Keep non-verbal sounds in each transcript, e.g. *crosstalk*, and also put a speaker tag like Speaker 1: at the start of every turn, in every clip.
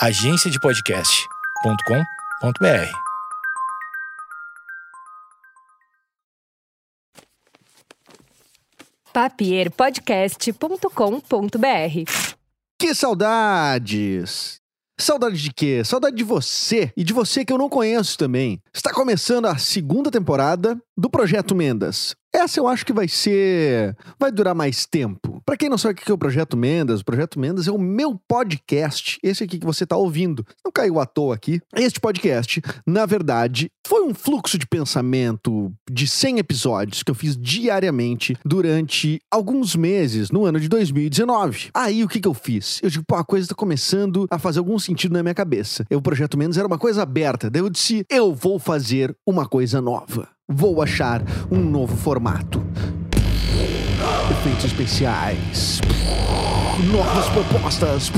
Speaker 1: agenciadepodcast.com.br.
Speaker 2: papierpodcast.com.br.
Speaker 3: Que saudades! Saudade de quê? Saudade de você e de você que eu não conheço também. Está começando a segunda temporada do Projeto Mendas. Essa eu acho que vai ser. vai durar mais tempo. Para quem não sabe o que é o Projeto Mendas, o Projeto Mendas é o meu podcast, esse aqui que você tá ouvindo. Não caiu à toa aqui. Este podcast, na verdade, foi um fluxo de pensamento de 100 episódios que eu fiz diariamente durante alguns meses no ano de 2019. Aí o que que eu fiz? Eu digo, pô, a coisa tá começando a fazer algum sentido na minha cabeça. O Projeto Mendas era uma coisa aberta. Daí eu disse, eu vou fazer uma coisa nova. Vou achar um novo formato. Efeitos especiais. Novas propostas.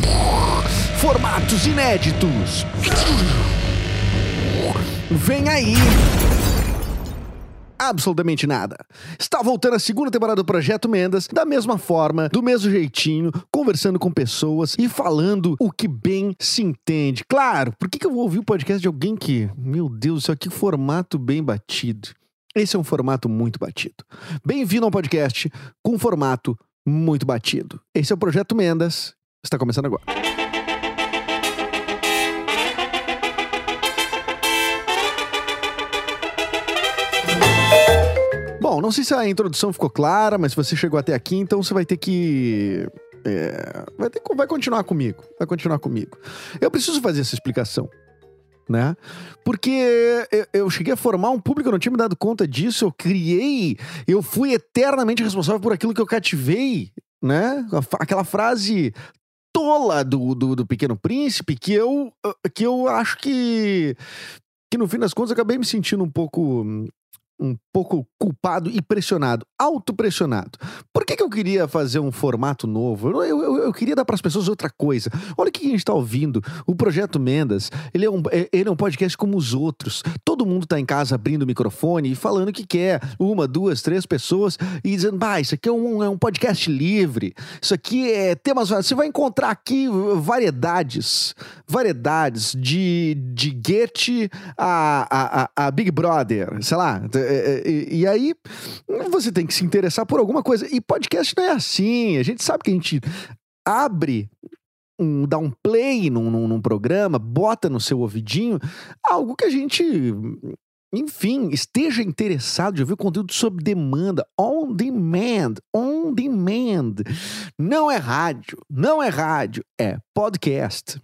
Speaker 3: Formatos inéditos. Vem aí! absolutamente nada. Está voltando a segunda temporada do Projeto Mendas, da mesma forma, do mesmo jeitinho, conversando com pessoas e falando o que bem se entende. Claro, por que, que eu vou ouvir o podcast de alguém que, meu Deus, isso aqui é formato bem batido? Esse é um formato muito batido. Bem-vindo ao podcast com um formato muito batido. Esse é o Projeto Mendas, está começando agora. Bom, não sei se a introdução ficou clara, mas se você chegou até aqui, então você vai ter que. é, vai, ter, vai continuar comigo. Vai continuar comigo. Eu preciso fazer essa explicação. Né? Porque eu, eu cheguei a formar um público, eu não tinha me dado conta disso. Eu criei, eu fui eternamente responsável por aquilo que eu cativei, né? Aquela frase tola do, do, do Pequeno Príncipe que eu, que eu acho que, que no fim das contas eu acabei me sentindo um pouco um pouco culpado e pressionado, autopressionado. Por que, que eu queria fazer um formato novo? Eu, eu, eu- queria dar para as pessoas outra coisa. Olha o que a gente está ouvindo. O Projeto Mendas, ele é, um, é- ele é um podcast como os outros. Todo mundo tá em casa abrindo o microfone e falando o que quer. Uma, duas, três pessoas e dizendo, bah, isso aqui é um, é um podcast livre. Isso aqui é temas... Você vai encontrar aqui variedades. Variedades de, de Get a, a, a, a Big Brother, sei lá. E, e aí você tem que se interessar por alguma coisa. E podcast não é assim. A gente sabe que a gente abre. Um, dá um play num, num, num programa, bota no seu ouvidinho algo que a gente, enfim, esteja interessado de ouvir conteúdo sob demanda, on demand, on demand. Não é rádio, não é rádio, é podcast.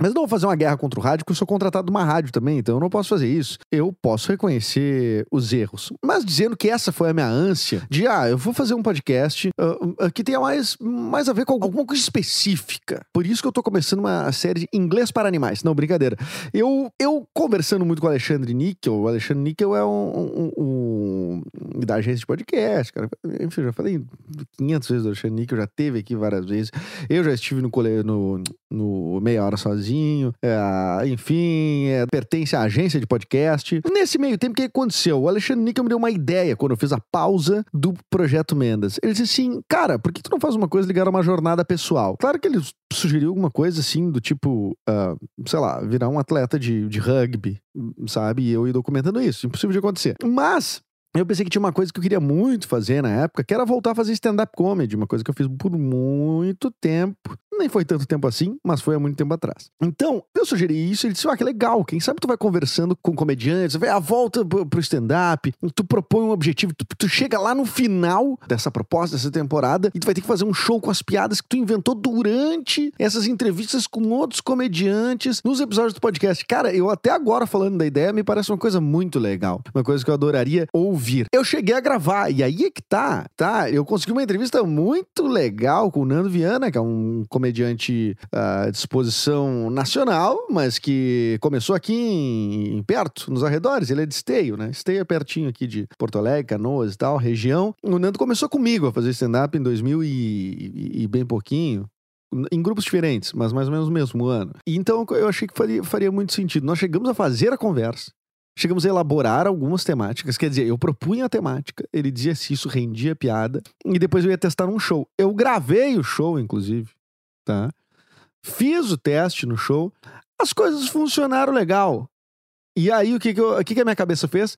Speaker 3: Mas eu não vou fazer uma guerra contra o rádio, porque eu sou contratado de uma rádio também, então eu não posso fazer isso. Eu posso reconhecer os erros. Mas dizendo que essa foi a minha ânsia de, ah, eu vou fazer um podcast ah, ah, que tenha mais, mais a ver com alguma coisa específica. Por isso que eu tô começando uma série de inglês para animais. Não, brincadeira. Eu, eu conversando muito com o Alexandre Níquel, o Alexandre Níquel é um, um, um- da agência de podcast, cara. Enfim, eu já falei 500 vezes do Alexandre Níquel, já teve aqui várias vezes. Eu já estive no, no, no Meia Hora Sozinho, é, enfim, é, pertence à agência de podcast. Nesse meio tempo, o que aconteceu? O Alexandre Níquel me deu uma ideia quando eu fiz a pausa do Projeto Mendas. Ele disse assim, cara, por que tu não faz uma coisa ligada a uma jornada pessoal? Claro que ele sugeriu alguma coisa assim, do tipo, ah, sei lá, virar um atleta de, de rugby, sabe? E eu ia documentando isso, impossível de acontecer. Mas... Eu pensei que tinha uma coisa que eu queria muito fazer na época, que era voltar a fazer stand-up comedy, uma coisa que eu fiz por muito tempo. Nem foi tanto tempo assim, mas foi há muito tempo atrás. Então, eu sugeri isso ele disse: Ah, que legal, quem sabe tu vai conversando com comediantes, vai a volta pro pro stand-up, tu propõe um objetivo, tu, tu chega lá no final dessa proposta, dessa temporada, e tu vai ter que fazer um show com as piadas que tu inventou durante essas entrevistas com outros comediantes nos episódios do podcast. Cara, eu até agora falando da ideia, me parece uma coisa muito legal. Uma coisa que eu adoraria ouvir. Eu cheguei a gravar, e aí é que tá, tá? Eu consegui uma entrevista muito legal com o Nando Viana, que é um comediante ah, de exposição nacional, mas que começou aqui em, em perto, nos arredores. Ele é de Esteio, né? Esteio é pertinho aqui de Porto Alegre, Canoas e tal, região. O Nando começou comigo a fazer stand-up em 2000 e, e- e bem pouquinho. Em grupos diferentes, mas mais ou menos no mesmo ano. E então eu achei que faria, faria muito sentido. Nós chegamos a fazer a conversa. Chegamos a elaborar algumas temáticas. Quer dizer, eu propunha a temática, ele dizia se isso rendia piada, e depois eu ia testar num show. Eu gravei o show, inclusive, tá? fiz o teste no show, as coisas funcionaram legal. E aí, o que, que, eu, o que, que a minha cabeça fez?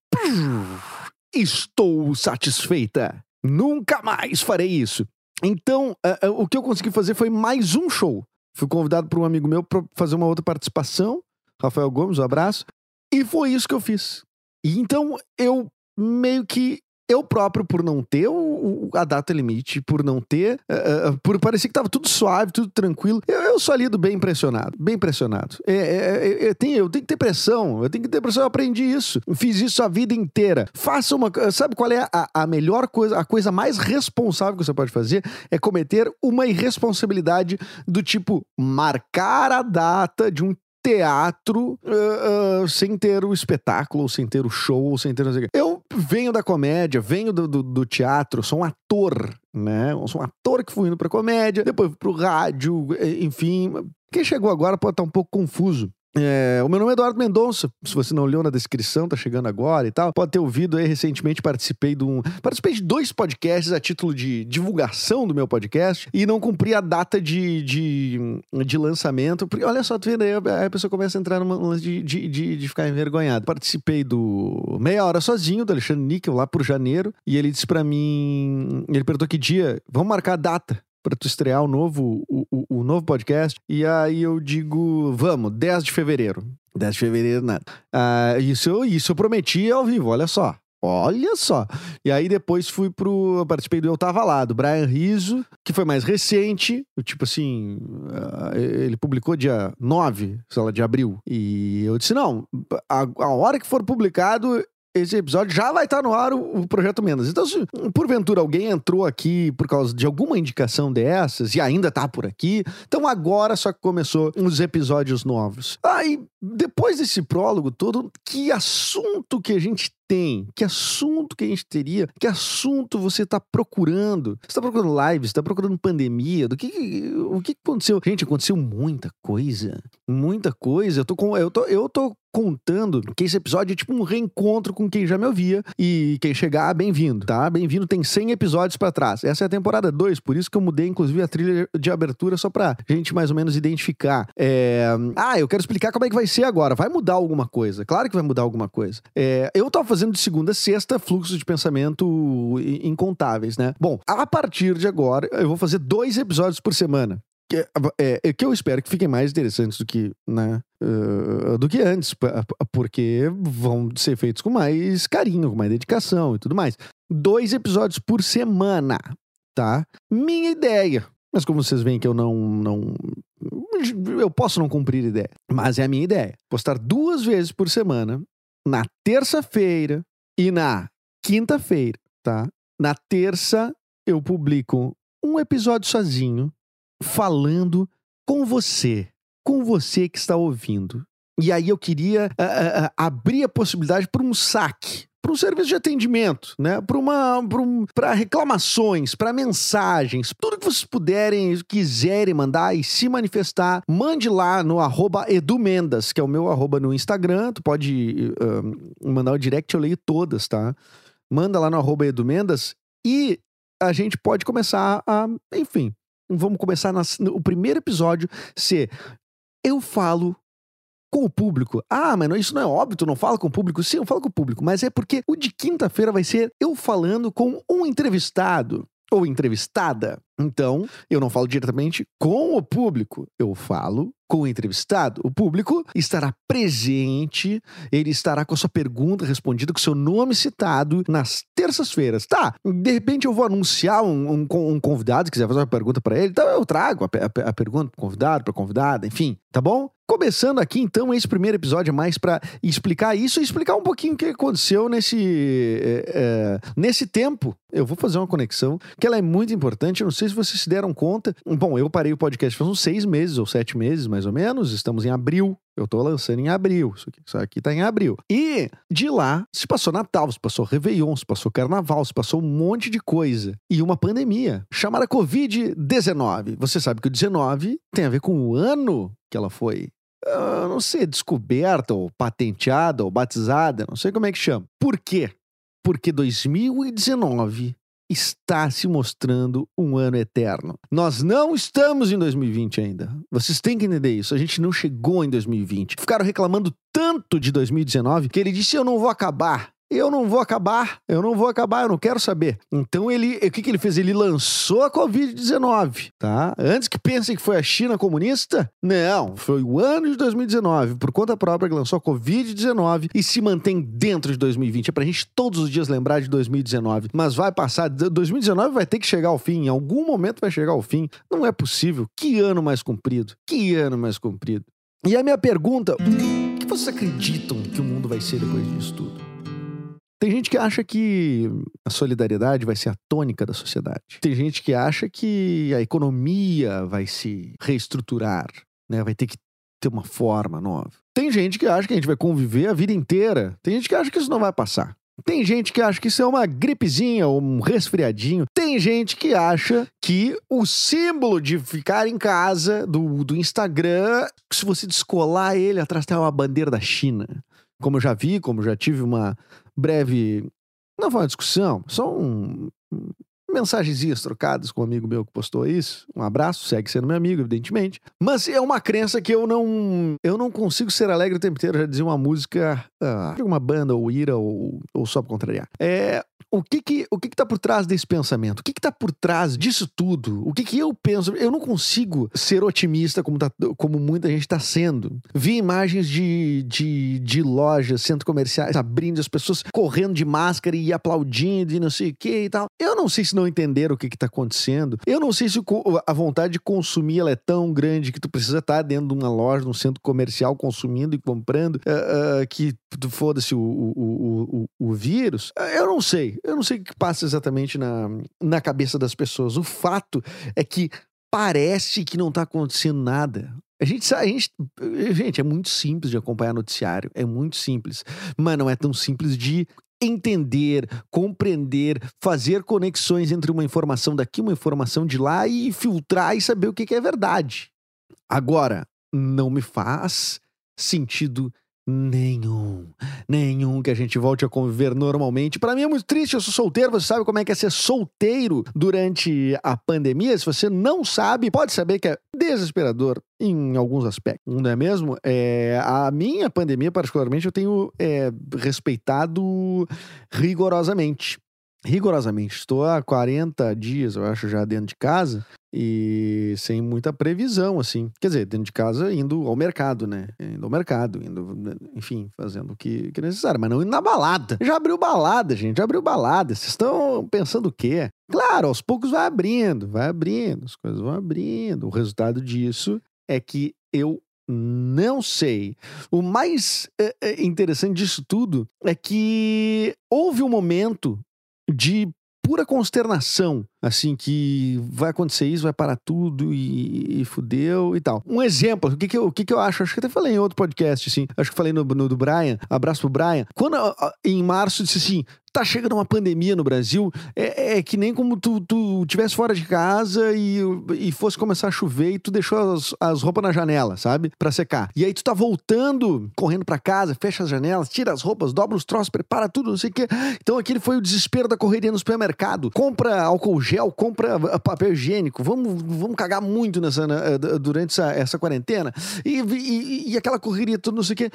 Speaker 3: Estou satisfeita. Nunca mais farei isso. Então, uh, uh, o que eu consegui fazer foi mais um show. Fui convidado por um amigo meu para fazer uma outra participação, Rafael Gomes, um abraço. E foi isso que eu fiz. E então eu meio que eu próprio, por não ter o, a data limite, por não ter. Uh, por parecer que tava tudo suave, tudo tranquilo, eu, eu sou do bem impressionado. Bem impressionado. É, é, é, é, tem, eu tenho que ter pressão, eu tenho que ter pressão, eu aprendi isso. Fiz isso a vida inteira. Faça uma. Sabe qual é a, a melhor coisa, a coisa mais responsável que você pode fazer? É cometer uma irresponsabilidade do tipo marcar a data de um teatro uh, uh, sem ter o espetáculo, sem ter o show, sem ter. Eu venho da comédia, venho do, do, do, teatro, sou um ator, né? Eu sou um ator que fui indo pra comédia, depois pro rádio, enfim. Quem chegou agora pode estar um pouco confuso. É, o meu nome é Eduardo Mendonça. Se você não leu na descrição, tá chegando agora e tal. Pode ter ouvido aí recentemente. Participei de um. Participei de dois podcasts a título de divulgação do meu podcast e não cumpri a data de, de, de lançamento. Porque, olha só, tu vendo aí, a pessoa começa a entrar numa lance de, de, de, ficar envergonhado. Participei do Meia Hora Sozinho, do Alexandre Níquel, lá por janeiro. E ele disse para mim. Ele perguntou que dia. Vamos marcar a data para tu estrear o novo, o, o, o, novo podcast. E aí eu digo, vamos, 10 de fevereiro. 10 de fevereiro, nada. Ah, isso, isso eu prometi ao vivo, olha só. Olha só. E aí depois fui pro. Eu participei do Eu Tava Lá, do Brian Riso, que foi mais recente. Tipo assim. Uh, ele publicou dia 9, sei lá, de abril. E eu disse: não, a, a hora que for publicado, esse episódio já vai estar no ar o, o, Projeto Mendas. Então, se porventura alguém entrou aqui por causa de alguma indicação dessas e ainda tá por aqui, então agora só começou os episódios novos. Aí, depois desse prólogo todo, que assunto que a gente tem? Que assunto que a gente teria? Que assunto você está procurando? Você está procurando lives? Está procurando pandemia? Do que, o que aconteceu? Gente, aconteceu muita coisa. Muita coisa. Eu tô, com, eu tô, eu tô contando que esse episódio é tipo um reencontro com quem já me ouvia e quem chegar, bem-vindo, tá? Bem-vindo, tem 100 episódios para trás. Essa é a temporada 2, por isso que eu mudei inclusive a trilha de abertura só pra gente mais ou menos identificar. É... Ah, eu quero explicar como é que vai ser agora. Vai mudar alguma coisa? Claro que vai mudar alguma coisa. É... Eu tava fazendo de segunda a sexta fluxos de pensamento incontáveis, né? Bom, a partir de agora eu vou fazer dois episódios por semana que, é, é, que eu espero que fiquem mais interessantes do que, né, uh, do que antes, porque vão ser feitos com mais carinho, com mais dedicação e tudo mais. Dois episódios por semana, tá? Minha ideia. Mas como vocês veem que eu não, não eu posso não cumprir ideia, mas é a minha ideia. Postar duas vezes por semana, na terça-feira e na quinta-feira, tá? Na terça eu publico um episódio sozinho falando com você, com você que está ouvindo. E aí eu queria uh, uh, abrir a possibilidade para um saque, para um serviço de atendimento, né? Para uma, para um, reclamações, para mensagens, tudo que vocês puderem, quiserem mandar e se manifestar, mande lá no arroba edumendas, que é o meu arroba no Instagram. Tu pode uh, mandar o direct, eu leio todas, tá? Manda lá no arroba edumendas e a gente pode começar a, enfim, vamos começar no, o primeiro episódio ser eu falo com o público. Ah, mas isso não é óbvio, tu não fala com o público? Sim, eu falo com o público, mas é porque o de quinta-feira vai ser eu falando com um entrevistado ou entrevistada. Então, eu não falo diretamente com o público, eu falo com o entrevistado. O público estará presente, ele estará com a sua pergunta respondida, com seu nome citado nas terças-feiras. Tá, de repente eu vou anunciar um, um, um convidado, se quiser fazer uma pergunta para ele, então eu trago a, a, a pergunta para convidado, para convidada, enfim, tá bom? Começando aqui, então, esse primeiro episódio é mais para explicar isso e explicar um pouquinho o que aconteceu nesse, é, é, nesse tempo. Eu vou fazer uma conexão que ela é muito importante. Eu não sei se vocês se deram conta. Bom, eu parei o podcast faz uns seis meses ou sete meses, mais ou menos. Estamos em abril. Eu tô lançando em abril. Isso aqui, isso aqui tá em abril. E de lá se passou Natal, se passou Réveillon, se passou Carnaval, se passou um monte de coisa. E uma pandemia chamada Covid-19. Você sabe que o 19 tem a ver com o ano que ela foi uh, não sei, descoberta, ou patenteada, ou batizada, não sei como é que chama. Por quê? Porque 2019 está se mostrando um ano eterno. Nós não estamos em 2020 ainda. Vocês têm que entender isso. A gente não chegou em 2020. Ficaram reclamando tanto de 2019 que ele disse: Eu não vou acabar eu não vou acabar, eu não vou acabar, eu não quero saber. Então ele, o que, que ele fez? Ele lançou a Covid-19, tá? Antes que pensem que foi a China comunista, não, foi o ano de 2019, por conta própria que lançou a Covid-19 e se mantém dentro de 2020. É pra gente todos os dias lembrar de 2019, mas vai passar, 2019 vai ter que chegar ao fim, em algum momento vai chegar ao fim. Não é possível. Que ano mais comprido? Que ano mais comprido? E a minha pergunta, o que vocês acreditam que o mundo vai ser depois disso tudo? Tem gente que acha que a solidariedade vai ser a tônica da sociedade. Tem gente que acha que a economia vai se reestruturar, né? Vai ter que ter uma forma nova. Tem gente que acha que a gente vai conviver a vida inteira. Tem gente que acha que isso não vai passar. Tem gente que acha que isso é uma gripezinha ou um resfriadinho. Tem gente que acha que o símbolo de ficar em casa do, do Instagram, se você descolar ele, atrás tem uma bandeira da China. Como eu já vi, como já tive uma breve. Não foi uma discussão, só um, mensagenzinhas trocadas com um amigo meu que postou isso. Um abraço, segue sendo meu amigo, evidentemente. Mas é uma crença que eu não eu não consigo ser alegre o tempo inteiro. Já dizia uma música ah, de uma banda ou ira ou, ou só pra contrariar. É o que que, o que que tá por trás desse pensamento? O que que tá por trás disso tudo? O que que eu penso? Eu não consigo ser otimista como, tá, como muita gente está sendo. Vi imagens de, de, de lojas, centros comerciais abrindo, as pessoas correndo de máscara e aplaudindo e não sei o que e tal. Eu não sei se não entenderam o que está acontecendo. Eu não sei se a vontade de consumir ela é tão grande que tu precisa estar tá dentro de uma loja, num centro comercial, consumindo e comprando, uh, uh, que foda-se o, o, o, o, vírus. Eu não sei. Eu não sei o que passa exatamente na, na cabeça das pessoas. O fato é que parece que não está acontecendo nada. A gente, a gente, gente, é muito simples de acompanhar noticiário, é muito simples, mas não é tão simples de entender, compreender, fazer conexões entre uma informação daqui, uma informação de lá e filtrar e saber o que é verdade. Agora, não me faz sentido Nenhum. Nenhum que a gente volte a conviver normalmente. Para mim é muito triste, eu sou solteiro. Você sabe como é que é ser solteiro durante a pandemia? Se você não sabe, pode saber que é desesperador em alguns aspectos, não é mesmo? É, a minha pandemia, particularmente, eu tenho é, respeitado rigorosamente rigorosamente. Estou há 40 dias, eu acho, já dentro de casa e sem muita previsão, assim. Quer dizer, dentro de casa, indo ao mercado, né? Indo ao mercado, indo, enfim, fazendo o que, que é necessário, mas não indo na balada. Já abriu balada, gente, já abriu balada. Vocês estão pensando o quê? Claro, aos poucos vai abrindo, vai abrindo, as coisas vão abrindo. O resultado disso é que eu não sei. O mais é, interessante disso tudo é que houve um momento de pura consternação, assim, que vai acontecer isso, vai parar tudo e, e fudeu e tal. Um exemplo, o que que, eu, o que que eu acho? Acho que até falei em outro podcast, assim, acho que falei no, no do Brian, abraço pro Brian. Quando em março disse assim, tá chegando uma pandemia no Brasil, é, é que nem como tu, tu tivesse fora de casa e, e fosse começar a chover e tu deixou as, as roupas na janela, sabe? Pra secar. E aí tu tá voltando, correndo para casa, fecha as janelas, tira as roupas, dobra os troços, prepara tudo, não sei o quê. Então aquele foi o desespero da correria no supermercado. Compra álcool gel, compra ah, papel higiênico. Vamos, vamos cagar muito nessa, né, durante essa, essa quarentena. E, e, e aquela correria, tudo, não sei o quê.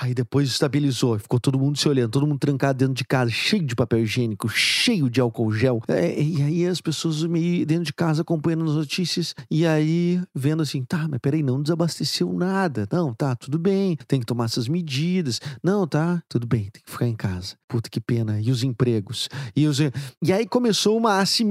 Speaker 3: Aí depois estabilizou, ficou todo mundo se olhando, todo mundo trancado dentro de casa cheio de papel higiênico, cheio de álcool gel. É, e aí as pessoas me dentro de casa acompanhando as notícias e aí vendo assim, tá, mas peraí, não desabasteceu nada. Não, tá, tudo bem, tem que tomar essas medidas. Não, tá, tudo bem, tem que ficar em casa. Puta que pena. E os empregos? E, os... e aí começou uma assimilação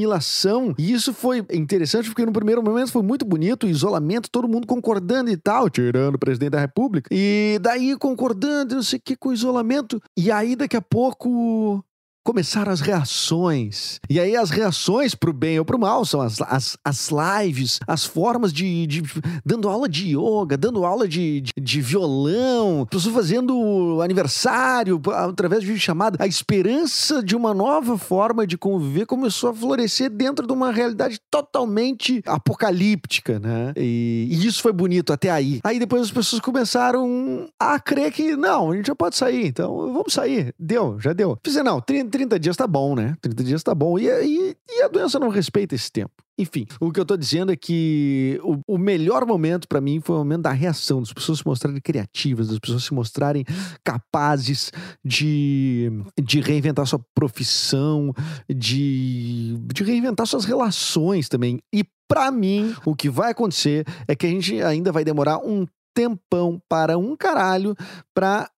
Speaker 3: e isso foi interessante porque no primeiro momento foi muito bonito, isolamento, todo mundo concordando e tal, tirando o presidente da república. E daí concordando, não sei o que, com o isolamento. E aí daqui a pouco começaram as reações. E aí as reações pro bem ou pro mal são as, as, as lives, as formas de, de dando aula de yoga, dando aula de, de, de violão, pessoas fazendo aniversário através de chamada. A esperança de uma nova forma de conviver começou a florescer dentro de uma realidade totalmente apocalíptica, né? E, e isso foi bonito até aí. Aí depois as pessoas começaram a crer que não, a gente já pode sair, então vamos sair. Deu, já deu. Fizer não, 30 30 dias tá bom, né? 30 dias tá bom. E, e, e a doença não respeita esse tempo. Enfim, o que eu tô dizendo é que o, o melhor momento para mim foi o momento da reação, das pessoas se mostrarem criativas, das pessoas se mostrarem capazes de, de reinventar sua profissão, de, de reinventar suas relações também. E para mim, o que vai acontecer é que a gente ainda vai demorar um tempão para um caralho para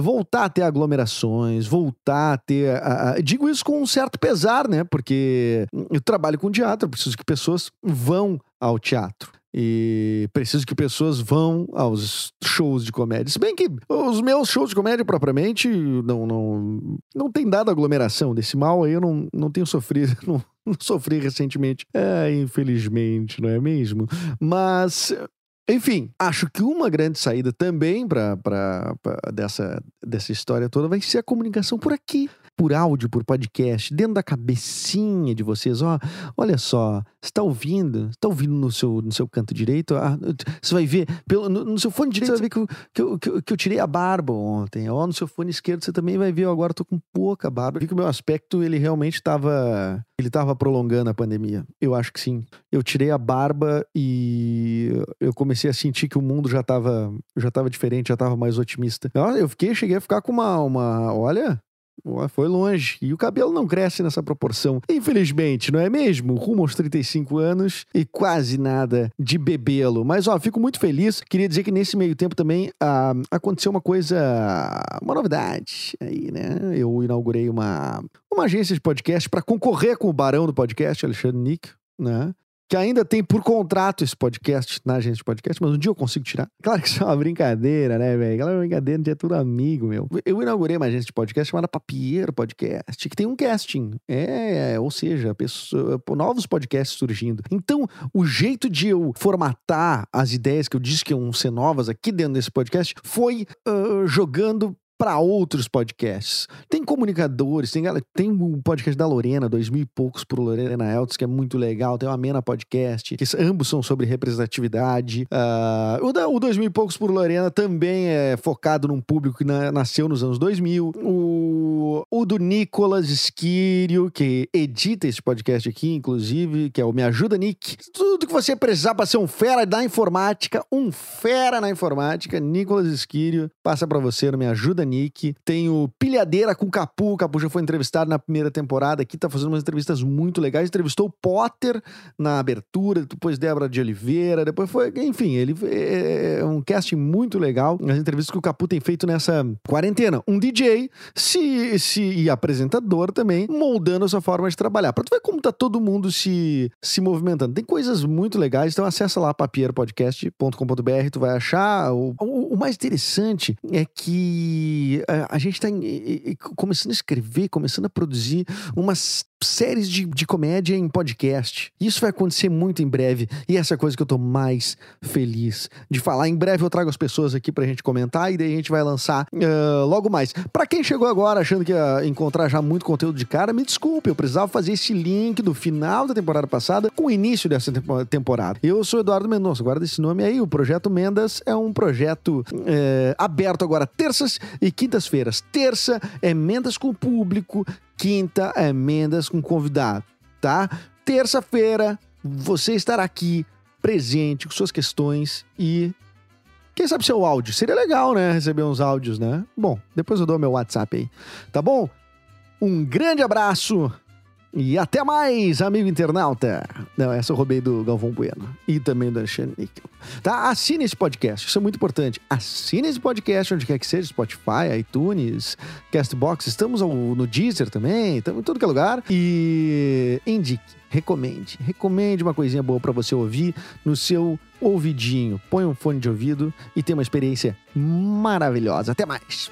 Speaker 3: voltar a ter aglomerações, voltar a ter. A, a, digo isso com um certo pesar, né? Porque eu trabalho com teatro, preciso que pessoas vão ao teatro. E preciso que pessoas vão aos shows de comédia. Se bem que os meus shows de comédia, propriamente, não, não, não tem dado aglomeração. Desse mal aí eu não, não tenho sofrido, *laughs* não, não sofri recentemente. É, infelizmente, não é mesmo? Mas enfim, acho que uma grande saída também para dessa, dessa história toda vai ser a comunicação por aqui por áudio, por podcast, dentro da cabecinha de vocês. Ó, olha só, está ouvindo, está ouvindo no seu, no seu canto direito. Ah, você vai ver, pelo, no, no, seu fone direito, você vai ver que eu, que, eu, que, eu, que eu tirei a barba ontem. Ó, no seu fone esquerdo, você também vai ver, eu agora estou com pouca barba. Vi que o meu aspecto, ele realmente estava. Ele estava prolongando a pandemia. Eu acho que sim. Eu tirei a barba e eu comecei a sentir que o mundo já estava já tava diferente, já estava mais otimista. Eu fiquei, cheguei a ficar com uma, uma olha, foi longe. E o cabelo não cresce nessa proporção. Infelizmente, não é mesmo? Rumo aos 35 anos e quase nada de bebê-lo. Mas, ó, fico muito feliz. Queria dizer que nesse meio tempo também ah, aconteceu uma coisa, uma novidade aí, né? Eu inaugurei uma, uma agência de podcast para concorrer com o barão do podcast, Alexandre Nick, né? Que ainda tem por contrato esse podcast na agência de podcast, mas um dia eu consigo tirar. Claro que isso é uma brincadeira, né, velho? Aquela brincadeira de é tudo amigo, meu. Eu inaugurei uma agência de podcast chamada Papier Podcast, que tem um casting. É, ou seja, pessoa, novos podcasts surgindo. Então, o jeito de eu formatar as ideias que eu disse que iam ser novas aqui dentro desse podcast foi uh, jogando para outros podcasts. Tem comunicadores, tem, tem um podcast da Lorena, dois mil e poucos por Lorena Eltz, que é muito legal. Tem o Amena Podcast, que ambos são sobre representatividade. Uh, o, da, o dois mil e poucos por Lorena também é focado num público que na, nasceu nos anos 2000. O, o do Nicolas Esquírio, que edita esse podcast aqui, inclusive, que é o Me Ajuda Nick. Tudo que você precisar para ser um fera da informática, um fera na informática, Nicolas Esquírio, passa para você no Me Ajuda Nick. Tem o Pilhadeira com Capu. O Capu já foi entrevistado na primeira temporada aqui, tá fazendo umas entrevistas muito legais. Entrevistou o Potter na abertura, depois Débora de Oliveira, depois foi. Enfim, ele é, é um casting muito legal. As entrevistas que o Capu tem feito nessa quarentena. Um DJ se, se, e apresentador também, moldando a sua forma de trabalhar. Pra tu ver como tá todo mundo se, se movimentando. Tem coisas muito legais, então acessa lá papierpodcast.com.br, tu vai achar. O, o, o mais interessante é que a, a gente está começando a escrever, começando a produzir umas séries de, de comédia em podcast. Isso vai acontecer muito em breve e essa é a coisa que eu tô mais feliz de falar. Em breve eu trago as pessoas aqui pra gente comentar e daí a gente vai lançar uh, logo mais. Para quem chegou agora achando que ia encontrar já muito conteúdo de cara, me desculpe, eu precisava fazer esse link do final da temporada passada com o início dessa temporada. Eu sou Eduardo Mendonça, guarda esse nome aí. O Projeto Mendas é um projeto é, aberto agora terças e quintas-feiras. Terça é Mendas com o público, Quinta é Mendas com convidado, tá? Terça-feira você estará aqui presente com suas questões e quem sabe seu áudio. Seria legal, né? Receber uns áudios, né? Bom, depois eu dou meu WhatsApp aí, tá bom? Um grande abraço e até mais, amigo internauta. Não, essa eu roubei do Galvão Bueno. E também do Alexandre Níquel. Tá? Assine esse podcast. Isso é muito importante. Assine esse podcast onde quer que seja. Spotify, iTunes, Castbox. Estamos no Deezer também. Estamos em todo que é lugar. E indique, recomende. Recomende uma coisinha boa para você ouvir no seu ouvidinho. Põe um fone de ouvido e tenha uma experiência maravilhosa. Até mais.